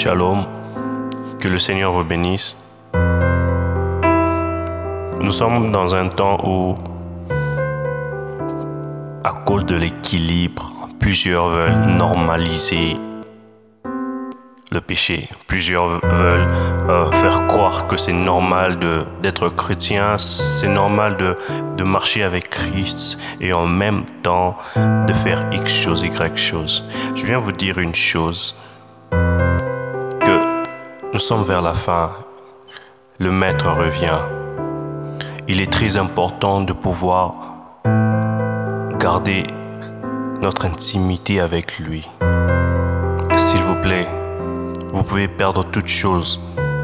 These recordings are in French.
Shalom, que le Seigneur vous bénisse. Nous sommes dans un temps où, à cause de l'équilibre, plusieurs veulent normaliser le péché. Plusieurs veulent euh, faire croire que c'est normal d'être chrétien, c'est normal de, de marcher avec Christ et en même temps de faire X chose, Y chose. Je viens vous dire une chose, nous sommes vers la fin, le Maître revient. Il est très important de pouvoir garder notre intimité avec lui. S'il vous plaît, vous pouvez perdre toutes choses,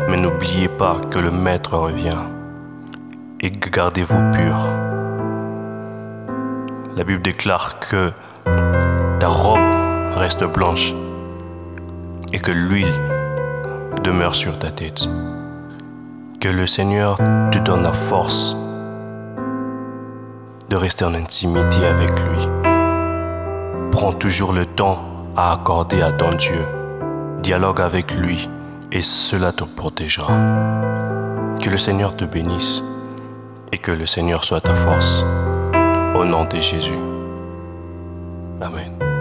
mais n'oubliez pas que le Maître revient. Et gardez-vous pur. La Bible déclare que ta robe reste blanche et que l'huile demeure sur ta tête. Que le Seigneur te donne la force de rester en intimité avec lui. Prends toujours le temps à accorder à ton Dieu dialogue avec lui et cela te protégera. Que le Seigneur te bénisse et que le Seigneur soit ta force. Au nom de Jésus. Amen.